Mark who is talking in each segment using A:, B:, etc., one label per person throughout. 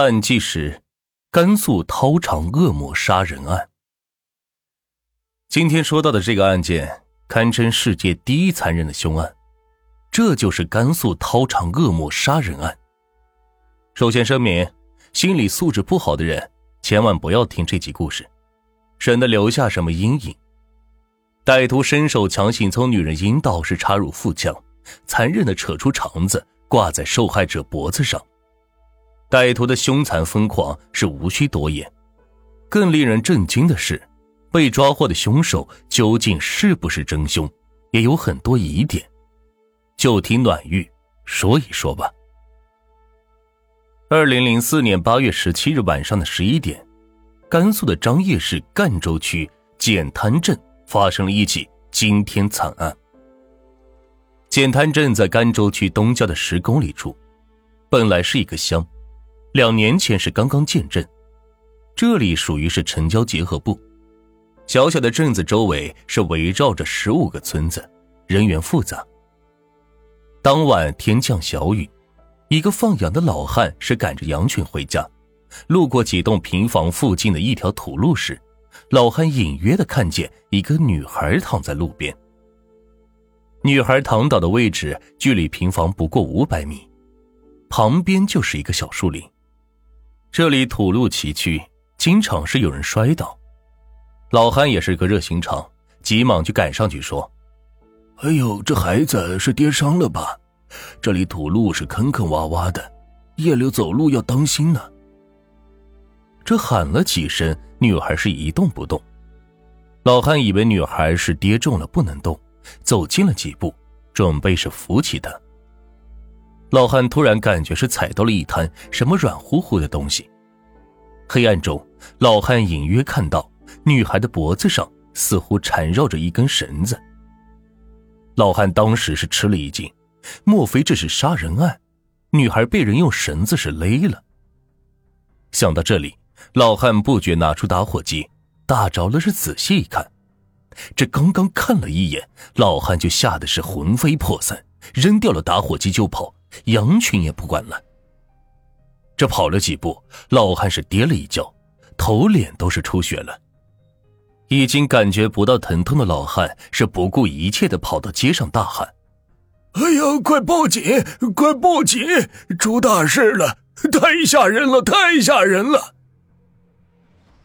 A: 案纪实：甘肃涛场恶魔杀人案。今天说到的这个案件，堪称世界第一残忍的凶案，这就是甘肃涛场恶魔杀人案。首先声明，心理素质不好的人千万不要听这集故事，省得留下什么阴影。歹徒伸手强行从女人阴道是插入腹腔，残忍的扯出肠子挂在受害者脖子上。歹徒的凶残疯狂是无需多言，更令人震惊的是，被抓获的凶手究竟是不是真凶，也有很多疑点。就听暖玉说一说吧。二零零四年八月十七日晚上的十一点，甘肃的张掖市赣州区简滩镇发生了一起惊天惨案。简滩镇在甘州区东郊的十公里处，本来是一个乡。两年前是刚刚建镇，这里属于是城郊结合部，小小的镇子周围是围绕着十五个村子，人员复杂。当晚天降小雨，一个放羊的老汉是赶着羊群回家，路过几栋平房附近的一条土路时，老汉隐约的看见一个女孩躺在路边。女孩躺倒的位置距离平房不过五百米，旁边就是一个小树林。这里土路崎岖，经常是有人摔倒。老汉也是个热心肠，急忙就赶上去说：“
B: 哎呦，这孩子是跌伤了吧？这里土路是坑坑洼洼的，夜里走路要当心呢。”
A: 这喊了几声，女孩是一动不动。老汉以为女孩是跌重了不能动，走近了几步，准备是扶起她。老汉突然感觉是踩到了一滩什么软乎乎的东西，黑暗中，老汉隐约看到女孩的脖子上似乎缠绕着一根绳子。老汉当时是吃了一惊，莫非这是杀人案？女孩被人用绳子是勒了。想到这里，老汉不觉拿出打火机，打着了是仔细一看，这刚刚看了一眼，老汉就吓得是魂飞魄散，扔掉了打火机就跑。羊群也不管了。这跑了几步，老汉是跌了一跤，头脸都是出血了。已经感觉不到疼痛的老汉是不顾一切的跑到街上大喊：“
B: 哎呀，快报警！快报警！出大事了！太吓人了！太吓人了！”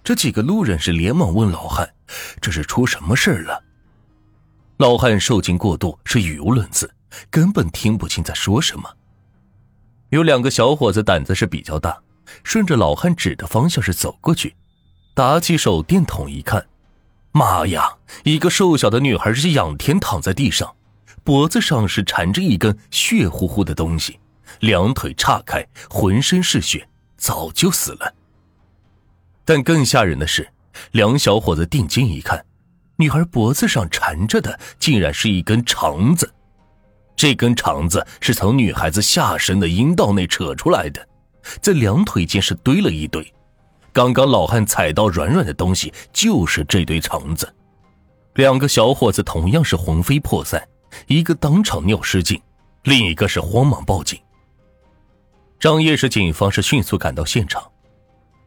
A: 这几个路人是连忙问老汉：“这是出什么事了？”老汉受惊过度，是语无伦次，根本听不清在说什么。有两个小伙子胆子是比较大，顺着老汉指的方向是走过去，打起手电筒一看，妈呀！一个瘦小的女孩是仰天躺在地上，脖子上是缠着一根血乎乎的东西，两腿岔开，浑身是血，早就死了。但更吓人的是，两小伙子定睛一看，女孩脖子上缠着的竟然是一根肠子。这根肠子是从女孩子下身的阴道内扯出来的，在两腿间是堆了一堆。刚刚老汉踩到软软的东西，就是这堆肠子。两个小伙子同样是魂飞魄散，一个当场尿失禁，另一个是慌忙报警。张掖市警方是迅速赶到现场，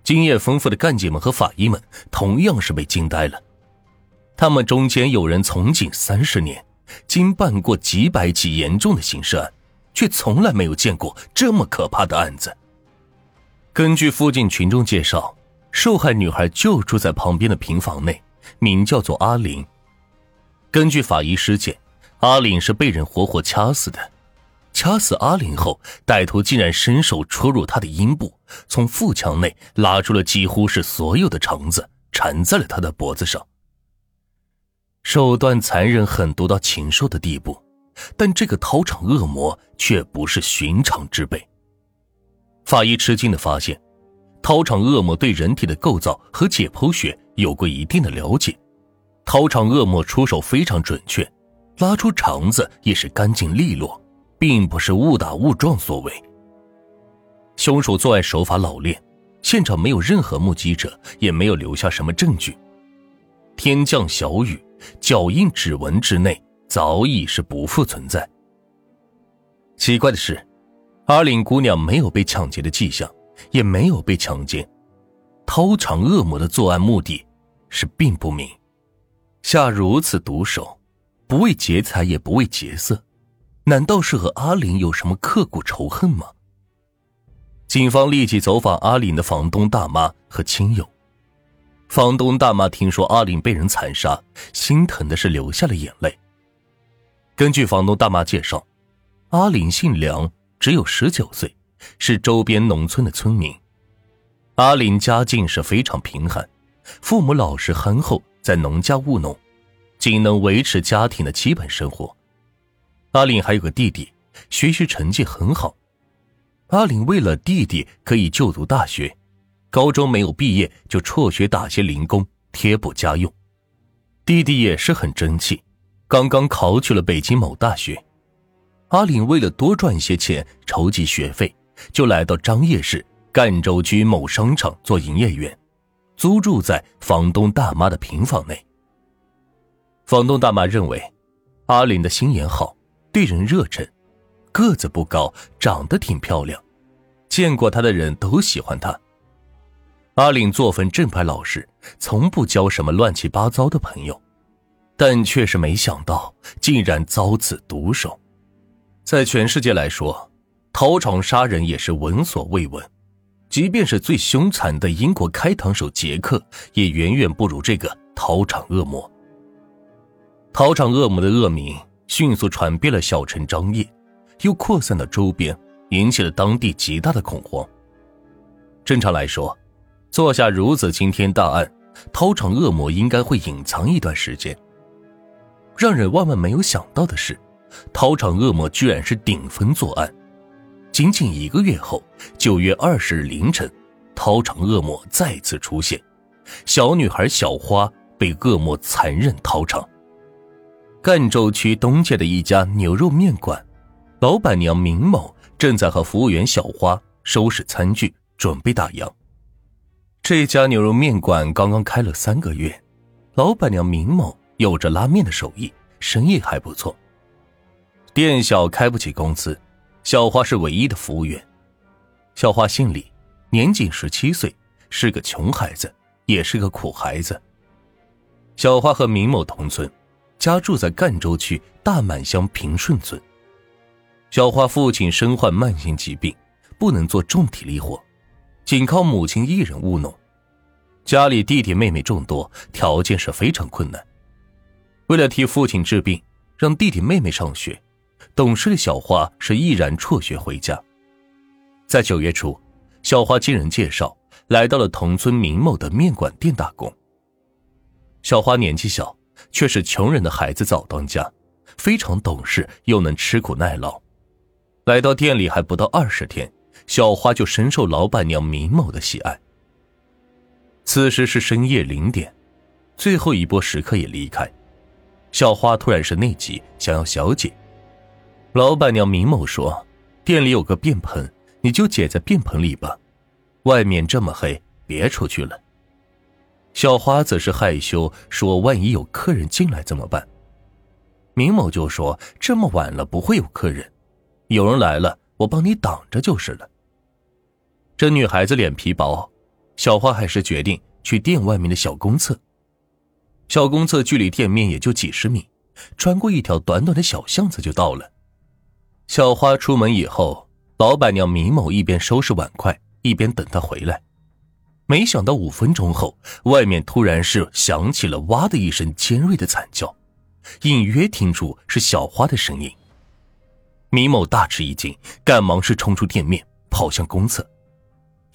A: 经验丰富的干警们和法医们同样是被惊呆了。他们中间有人从警三十年。经办过几百起严重的刑事案，却从来没有见过这么可怕的案子。根据附近群众介绍，受害女孩就住在旁边的平房内，名叫做阿玲。根据法医尸检，阿玲是被人活活掐死的。掐死阿玲后，歹徒竟然伸手戳入她的阴部，从腹腔内拉出了几乎是所有的肠子，缠在了她的脖子上。手段残忍狠毒到禽兽的地步，但这个掏场恶魔却不是寻常之辈。法医吃惊的发现，掏场恶魔对人体的构造和解剖学有过一定的了解，掏场恶魔出手非常准确，拉出肠子也是干净利落，并不是误打误撞所为。凶手作案手法老练，现场没有任何目击者，也没有留下什么证据。天降小雨。脚印、指纹之内早已是不复存在。奇怪的是，阿玲姑娘没有被抢劫的迹象，也没有被强奸。偷尝恶魔的作案目的是并不明，下如此毒手，不为劫财也不为劫色，难道是和阿林有什么刻骨仇恨吗？警方立即走访阿林的房东大妈和亲友。房东大妈听说阿林被人残杀，心疼的是流下了眼泪。根据房东大妈介绍，阿林姓梁，只有十九岁，是周边农村的村民。阿林家境是非常贫寒，父母老实憨厚，在农家务农，仅能维持家庭的基本生活。阿林还有个弟弟，学习成绩很好。阿林为了弟弟可以就读大学，高中没有毕业就辍学打些零工贴补家用。弟弟也是很争气，刚刚考取了北京某大学。阿林为了多赚些钱筹集学费，就来到张掖市。赣州区某商场做营业员，租住在房东大妈的平房内。房东大妈认为，阿林的心眼好，对人热忱，个子不高，长得挺漂亮，见过他的人都喜欢他。阿林作风正派老实，从不交什么乱七八糟的朋友，但却是没想到，竟然遭此毒手。在全世界来说，逃场杀人也是闻所未闻。即便是最凶残的英国开膛手杰克，也远远不如这个逃场恶魔。逃场恶魔的恶名迅速传遍了小城张掖，又扩散到周边，引起了当地极大的恐慌。正常来说，做下如此惊天大案，逃场恶魔应该会隐藏一段时间。让人万万没有想到的是，逃场恶魔居然是顶风作案。仅仅一个月后，九月二十日凌晨，逃场恶魔再次出现，小女孩小花被恶魔残忍掏肠。赣州区东界的一家牛肉面馆，老板娘明某正在和服务员小花收拾餐具，准备打烊。这家牛肉面馆刚刚开了三个月，老板娘明某有着拉面的手艺，生意还不错。店小开不起工资。小花是唯一的服务员。小花姓李，年仅十七岁，是个穷孩子，也是个苦孩子。小花和明某同村，家住在赣州区大满乡平顺村。小花父亲身患慢性疾病，不能做重体力活，仅靠母亲一人务农。家里弟弟妹妹众多，条件是非常困难。为了替父亲治病，让弟弟妹妹上学。懂事的小花是毅然辍学回家，在九月初，小花经人介绍来到了同村明某的面馆店打工。小花年纪小，却是穷人的孩子早当家，非常懂事又能吃苦耐劳。来到店里还不到二十天，小花就深受老板娘明某的喜爱。此时是深夜零点，最后一波食客也离开，小花突然是内急，想要小解。老板娘明某说：“店里有个便盆，你就解在便盆里吧。外面这么黑，别出去了。”小花则是害羞说：“万一有客人进来怎么办？”明某就说：“这么晚了，不会有客人。有人来了，我帮你挡着就是了。”这女孩子脸皮薄，小花还是决定去店外面的小公厕。小公厕距离店面也就几十米，穿过一条短短的小巷子就到了。小花出门以后，老板娘米某一边收拾碗筷，一边等她回来。没想到五分钟后，外面突然是响起了“哇”的一声尖锐的惨叫，隐约听出是小花的声音。米某大吃一惊，赶忙是冲出店面，跑向公厕。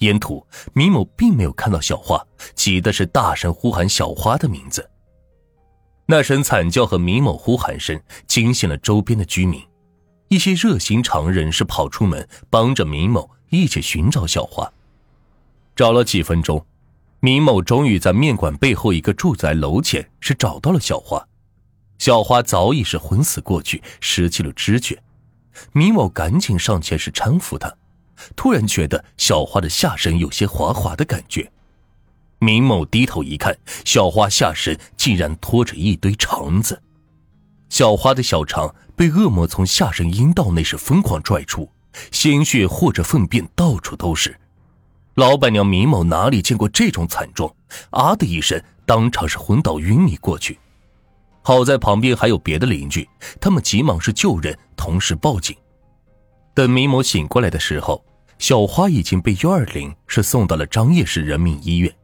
A: 沿途，米某并没有看到小花，急的是大声呼喊小花的名字。那声惨叫和米某呼喊声惊醒了周边的居民。一些热心肠人士跑出门，帮着明某一起寻找小花。找了几分钟，明某终于在面馆背后一个住宅楼前是找到了小花。小花早已是昏死过去，失去了知觉。明某赶紧上前是搀扶她，突然觉得小花的下身有些滑滑的感觉。明某低头一看，小花下身竟然拖着一堆肠子。小花的小肠被恶魔从下身阴道内是疯狂拽出，鲜血或者粪便到处都是。老板娘明某哪里见过这种惨状？啊的一声，当场是昏倒晕迷过去。好在旁边还有别的邻居，他们急忙是救人，同时报警。等明某醒过来的时候。小花已经被幺二零是送到了张掖市人民医院。